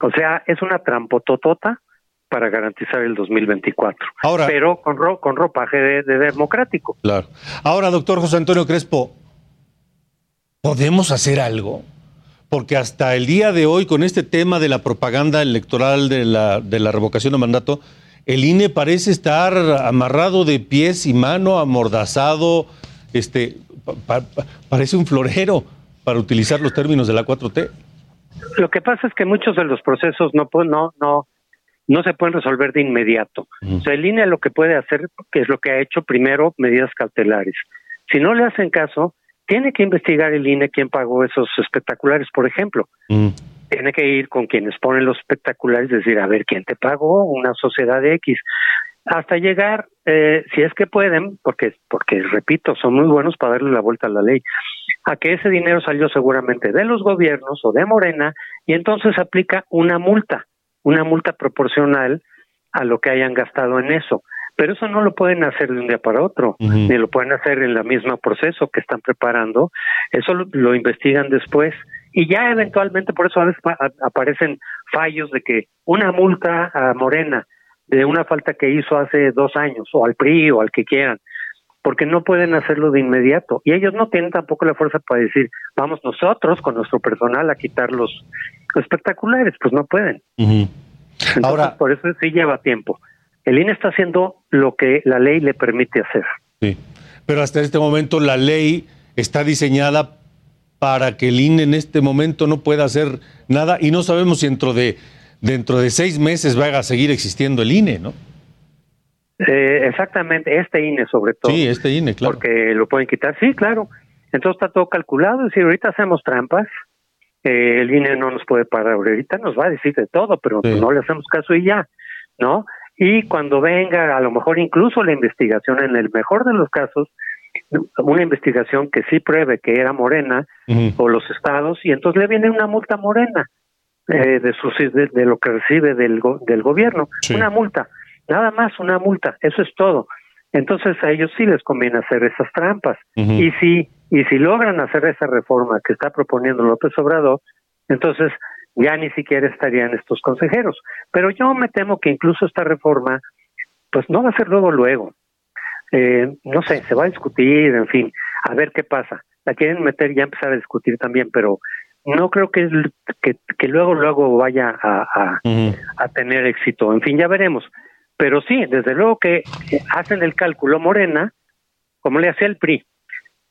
O sea, es una trampototota para garantizar el 2024. Ahora, pero con, con ropaje de, de democrático. Claro. Ahora, doctor José Antonio Crespo, ¿podemos hacer algo? Porque hasta el día de hoy, con este tema de la propaganda electoral de la, de la revocación de mandato, el INE parece estar amarrado de pies y mano, amordazado, este, parece un florero, para utilizar los términos de la 4T. Lo que pasa es que muchos de los procesos no, no, no, no se pueden resolver de inmediato. O sea, el INE lo que puede hacer, que es lo que ha hecho primero, medidas cautelares. Si no le hacen caso, tiene que investigar el INE quién pagó esos espectaculares, por ejemplo. Mm. Tiene que ir con quienes ponen los espectaculares, decir, a ver, ¿quién te pagó? Una sociedad X. Hasta llegar, eh, si es que pueden, porque, porque, repito, son muy buenos para darle la vuelta a la ley, a que ese dinero salió seguramente de los gobiernos o de Morena y entonces aplica una multa, una multa proporcional a lo que hayan gastado en eso pero eso no lo pueden hacer de un día para otro, ni lo pueden hacer en el mismo proceso que están preparando, eso lo, investigan después. Y ya eventualmente por eso a veces aparecen fallos de que una multa a Morena de una falta que hizo hace dos años o al PRI o al que quieran porque no pueden hacerlo de inmediato. Y ellos no tienen tampoco la fuerza para decir vamos nosotros con nuestro personal a quitar los espectaculares pues no pueden. Ahora por eso sí lleva tiempo el INE está haciendo lo que la ley le permite hacer sí pero hasta este momento la ley está diseñada para que el INE en este momento no pueda hacer nada y no sabemos si dentro de dentro de seis meses vaya a seguir existiendo el INE, ¿no? Eh, exactamente, este INE sobre todo. Sí, este INE, claro. Porque lo pueden quitar, sí, claro. Entonces está todo calculado, si ahorita hacemos trampas, eh, el INE no nos puede parar ahorita, nos va a decir de todo, pero no le hacemos caso y ya, ¿no? Y cuando venga, a lo mejor incluso la investigación, en el mejor de los casos, una investigación que sí pruebe que era morena o los estados, y entonces le viene una multa morena eh, de, sus, de, lo que recibe del, del gobierno, una multa, nada más una multa, eso es todo. Entonces a ellos sí les conviene hacer esas trampas. Y si y si logran hacer esa reforma que está proponiendo López Obrador, entonces ya ni siquiera estarían estos consejeros. Pero yo me temo que incluso esta reforma, pues no va a ser luego luego. Eh, no sé, se va a discutir, en fin, a ver qué pasa. La quieren meter ya empezar a discutir también, pero no creo que, que, luego luego vaya a, a, tener éxito. En fin, ya veremos. Pero sí, desde luego que hacen el cálculo Morena, como le hacía el PRI,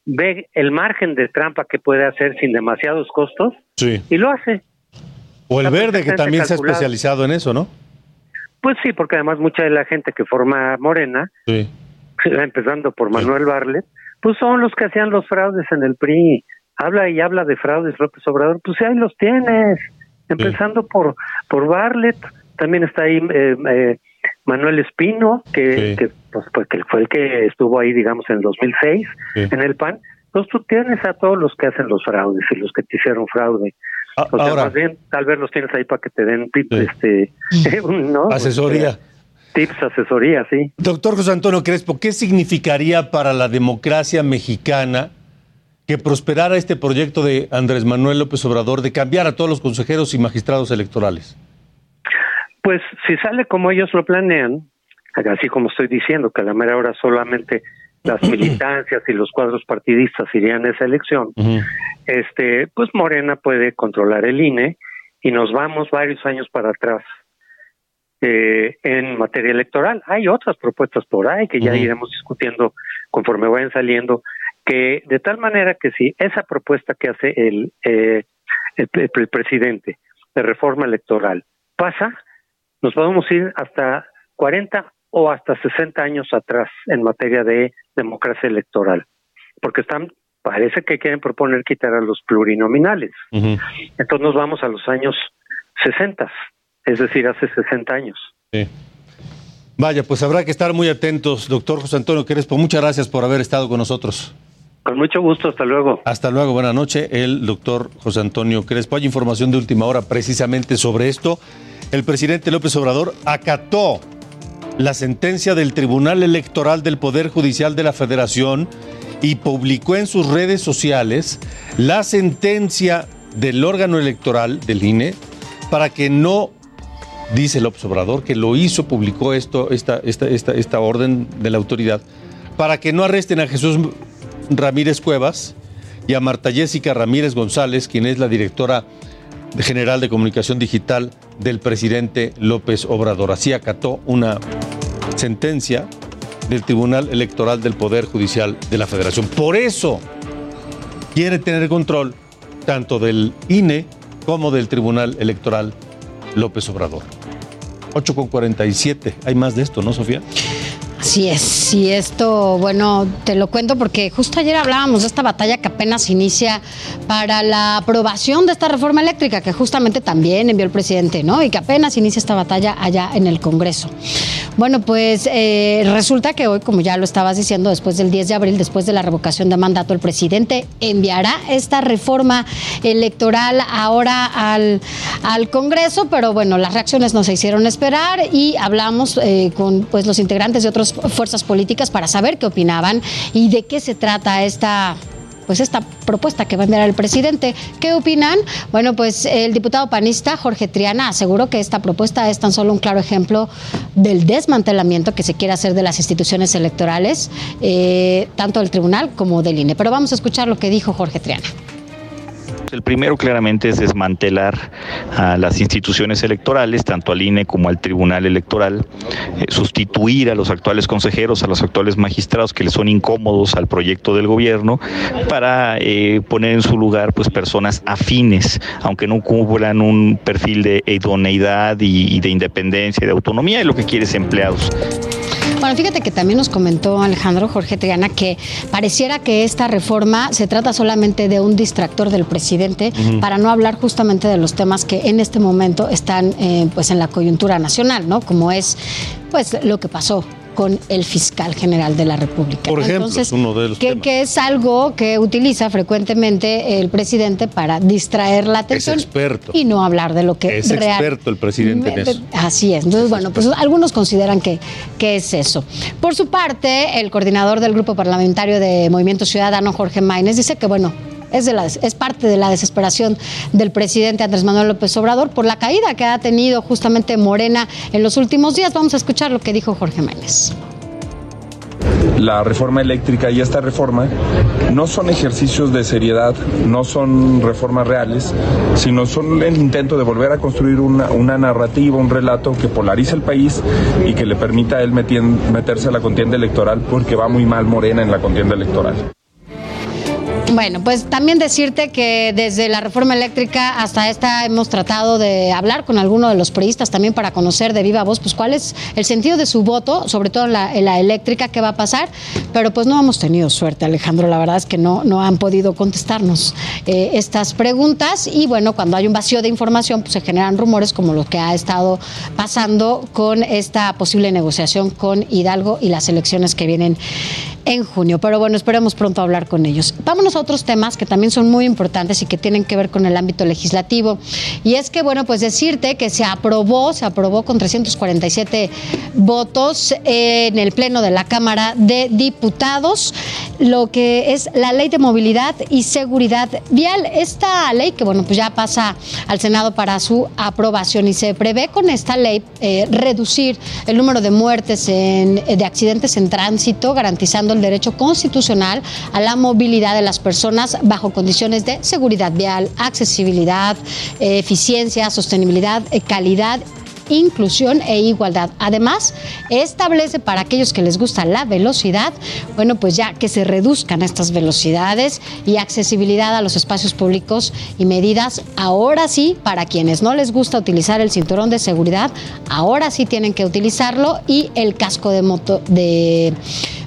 ve el margen de trampa que puede hacer sin demasiados costos y lo hace. O el verde, que también se ha especializado en eso, ¿no? Pues sí, porque además mucha de la gente que forma Morena, empezando por Manuel Barlet, pues son los que hacían los fraudes en el PRI habla y habla de fraudes López Obrador, pues ahí los tienes, empezando por, por Barlet, también está ahí eh, eh, Manuel Espino, que, que, pues, pues, que fue el que estuvo ahí, digamos, en el 2006 en el PAN. Entonces tú tienes a todos los que hacen los fraudes y los que te hicieron fraude. Ah, o sea, más bien, tal vez los tienes ahí para que te den este, ¿no? asesoría. Este, tips, asesoría, sí. Doctor José Antonio Crespo, ¿qué significaría para la democracia mexicana que prosperara este proyecto de Andrés Manuel López Obrador de cambiar a todos los consejeros y magistrados electorales? Pues si sale como ellos lo planean, así como estoy diciendo, que a la mera hora solamente las militancias y los cuadros partidistas irían a esa elección, este, pues Morena puede controlar el INE y nos vamos varios años para atrás. Eh, en materia electoral. Hay otras propuestas por ahí que ya iremos discutiendo conforme vayan saliendo, que de tal manera que si esa propuesta que hace el, eh, el, presidente de reforma electoral pasa, nos podemos ir hasta 40 o hasta 60 años atrás en materia de democracia electoral, porque están parece que quieren proponer quitar a los plurinominales. Entonces nos vamos a los años 60, es decir, hace 60 años. Sí. Vaya, pues habrá que estar muy atentos, doctor José Antonio Crespo. Muchas gracias por haber estado con nosotros. Con mucho gusto, hasta luego. Hasta luego, buenas noches. El doctor José Antonio Crespo. Hay información de última hora precisamente sobre esto. El presidente López Obrador acató la sentencia del Tribunal Electoral del Poder Judicial de la Federación y publicó en sus redes sociales la sentencia del órgano electoral del INE para que no, dice López Obrador, que lo hizo, publicó esto, esta, esta, esta, esta orden de la autoridad, para que no arresten a Jesús Ramírez Cuevas y a Marta Jessica Ramírez González, quien es la directora general de comunicación digital del presidente López Obrador. Así acató una sentencia del Tribunal Electoral del Poder Judicial de la Federación. Por eso quiere tener control tanto del INE como del Tribunal Electoral López Obrador. 8 con 47. Hay más de esto, ¿no, Sofía? Así es, y esto, bueno, te lo cuento porque justo ayer hablábamos de esta batalla que apenas inicia para la aprobación de esta reforma eléctrica, que justamente también envió el presidente, ¿no? Y que apenas inicia esta batalla allá en el Congreso. Bueno, pues eh, resulta que hoy, como ya lo estabas diciendo, después del 10 de abril, después de la revocación de mandato, el presidente enviará esta reforma electoral ahora al, al Congreso, pero bueno, las reacciones no se hicieron esperar y hablamos eh, con pues, los integrantes de otros fuerzas políticas para saber qué opinaban y de qué se trata esta pues esta propuesta que va a enviar el presidente. ¿Qué opinan? Bueno, pues el diputado panista Jorge Triana aseguró que esta propuesta es tan solo un claro ejemplo del desmantelamiento que se quiere hacer de las instituciones electorales, eh, tanto del tribunal como del INE. Pero vamos a escuchar lo que dijo Jorge Triana. El primero claramente es desmantelar a las instituciones electorales, tanto al INE como al Tribunal Electoral, eh, sustituir a los actuales consejeros, a los actuales magistrados que le son incómodos al proyecto del gobierno, para eh, poner en su lugar pues personas afines, aunque no cubran un perfil de idoneidad y, y de independencia y de autonomía, y lo que quiere es empleados. Bueno, fíjate que también nos comentó Alejandro Jorge Triana que pareciera que esta reforma se trata solamente de un distractor del presidente para no hablar justamente de los temas que en este momento están eh, pues en la coyuntura nacional, ¿no? Como es pues lo que pasó con el fiscal general de la República. Por ejemplo, es uno de los que, que, es algo que utiliza frecuentemente el presidente para distraer la atención es experto. y no hablar de lo que es real. experto el presidente en eso. Así es. Entonces, bueno, pues algunos consideran que, que es eso. Por su parte, el coordinador del grupo parlamentario de Movimiento Ciudadano, Jorge Maínez, dice que bueno, es, parte de la desesperación del presidente Andrés Manuel López Obrador por la caída que ha tenido justamente Morena en los últimos días. Vamos a escuchar lo que dijo Jorge Méndez la reforma eléctrica y esta reforma no son ejercicios de seriedad, no son reformas reales, sino son el intento de volver a construir una, una narrativa, un relato que polarice el país y que le permita a él meterse a la contienda electoral porque va muy mal Morena en la contienda electoral. Bueno, pues también decirte que desde la reforma eléctrica hasta esta hemos tratado de hablar con algunos de los periodistas también para conocer de viva voz pues cuál es el sentido de su voto, sobre todo en la, eléctrica, qué va a pasar, pero pues no hemos tenido suerte, Alejandro, la verdad es que no, no han podido contestarnos eh, estas preguntas y bueno, cuando hay un vacío de información pues se generan rumores como lo que ha estado pasando con esta posible negociación con Hidalgo y las elecciones que vienen en junio. Pero bueno, esperemos pronto hablar con ellos. Vámonos a otros temas que también son muy importantes y que tienen que ver con el ámbito legislativo. Y es que, bueno, pues decirte que se aprobó, se aprobó con 347 votos en el Pleno de la Cámara de Diputados lo que es la Ley de Movilidad y Seguridad Vial. Esta ley que, bueno, pues ya pasa al Senado para su aprobación y se prevé con esta ley eh, reducir el número de muertes en, de accidentes en tránsito, garantizando el derecho constitucional a la movilidad de las personas bajo condiciones de seguridad vial, accesibilidad, eficiencia, sostenibilidad, eh, calidad inclusión e igualdad. Además, establece para aquellos que les gusta la velocidad, bueno, pues ya que se reduzcan estas velocidades y accesibilidad a los espacios públicos y medidas, ahora sí, para quienes no les gusta utilizar el cinturón de seguridad, ahora sí tienen que utilizarlo y el casco de moto de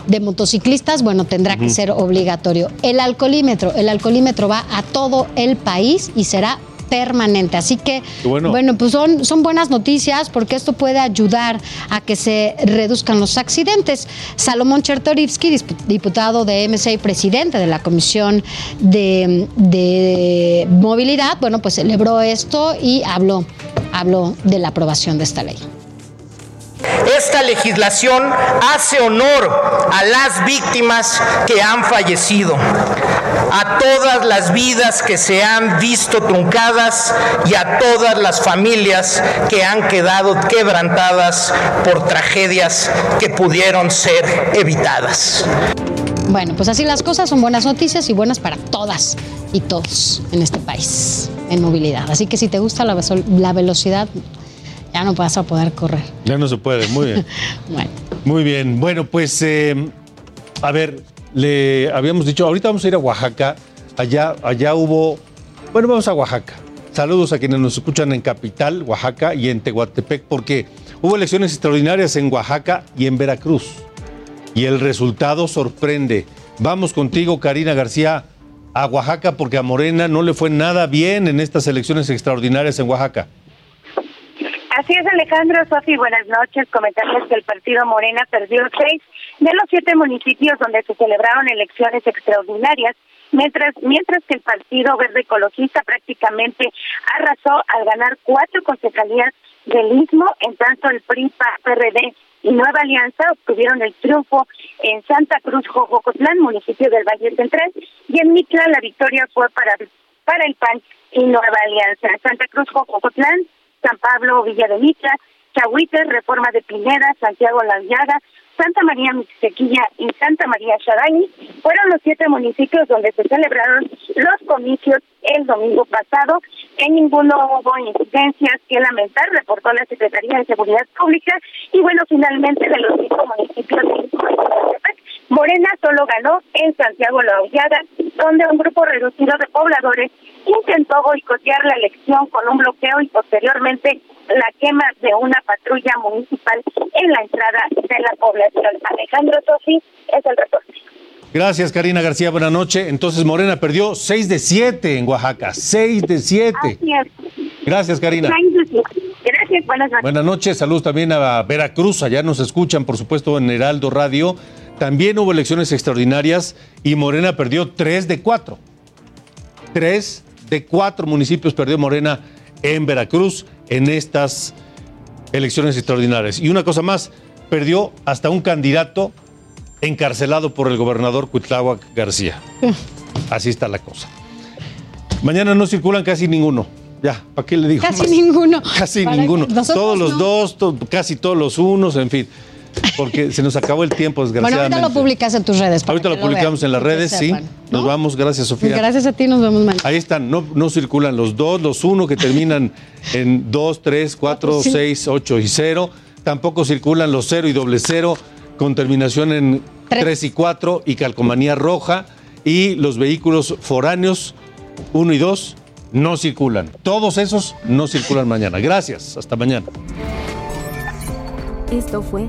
de motociclistas, bueno, tendrá que ser obligatorio. El alcoholímetro, el alcoholímetro va a todo el país y será permanente. Así que, bueno. pues son, son buenas noticias porque esto puede ayudar a que se reduzcan los accidentes. Salomón Chertorivsky, diputado de MC y presidente de la Comisión de, de Movilidad, bueno, pues celebró esto y habló, habló de la aprobación de esta ley. Esta legislación hace honor a las víctimas que han fallecido, a todas las vidas que se han visto truncadas y a todas las familias que han quedado quebrantadas por tragedias que pudieron ser evitadas. Bueno, pues así las cosas son buenas noticias y buenas para todas y todos en este país en movilidad. Así que si te gusta la, la velocidad, ya no vas a poder correr. Ya no se puede, muy bien. bueno. Muy bien, bueno, pues eh, a ver, le habíamos dicho, ahorita vamos a ir a Oaxaca, allá, allá hubo, bueno, vamos a Oaxaca. Saludos a quienes nos escuchan en Capital, Oaxaca y en Tehuantepec, porque hubo elecciones extraordinarias en Oaxaca y en Veracruz. Y el resultado sorprende. Vamos contigo, Karina García, a Oaxaca, porque a Morena no le fue nada bien en estas elecciones extraordinarias en Oaxaca. Así es, Alejandro, Sofi, buenas noches. Comentarles que el partido Morena perdió seis de los siete municipios donde se celebraron elecciones extraordinarias, mientras, mientras que el partido Verde Ecologista prácticamente arrasó al ganar cuatro concejalías del mismo, en tanto el PRI, PRD y Nueva Alianza obtuvieron el triunfo en Santa Cruz, Jojocotlán, municipio del Valle Central, y en Mitla la victoria fue para, para el PAN y Nueva Alianza. Santa Cruz, Jojocotlán, San Pablo, Villa de Mitla, Chahuites, Reforma de Pineda, Santiago La Santa María Mixtequilla y Santa María Charañi fueron los siete municipios donde se celebraron los comicios el domingo pasado. En ninguno hubo incidencias que lamentar, reportó la Secretaría de Seguridad Pública. Y bueno, finalmente de los cinco municipios de Morena solo ganó en Santiago La Hollada, donde un grupo reducido de pobladores intentó boicotear la elección con un bloqueo y posteriormente la quema de una patrulla municipal en la entrada de la población. Alejandro Sofi es el reporte. Gracias, Karina García. Buenas noches. Entonces, Morena perdió 6 de 7 en Oaxaca. 6 de 7. Gracias, Karina. Gracias, buenas noches. Buenas noches. Saludos también a Veracruz. Allá nos escuchan, por supuesto, en Heraldo Radio. También hubo elecciones extraordinarias y Morena perdió 3 de 4. 3 de 4 municipios perdió Morena en Veracruz en estas elecciones extraordinarias. Y una cosa más, perdió hasta un candidato encarcelado por el gobernador Cuitláhuac García. Así está la cosa. Mañana no circulan casi ninguno. Ya, ¿para qué le digo? Casi ninguno. Casi ninguno. Todos los dos, casi todos los unos, en fin porque se nos acabó el tiempo, desgraciadamente. Bueno, ahorita lo publicas en tus redes. ahorita lo, publicamos en las redes, sí. Nos vamos, gracias Sofía. Gracias a ti, nos vemos mañana. Ahí están, no, no circulan los dos, los uno que terminan en 2, 3, 4, 6, 8 y 0. Tampoco circulan los 0 y doble 0 con terminación en 3 y 4 y calcomanía roja. Y los vehículos foráneos 1 y 2 no circulan. Todos esos no circulan mañana. Gracias, hasta mañana. Esto fue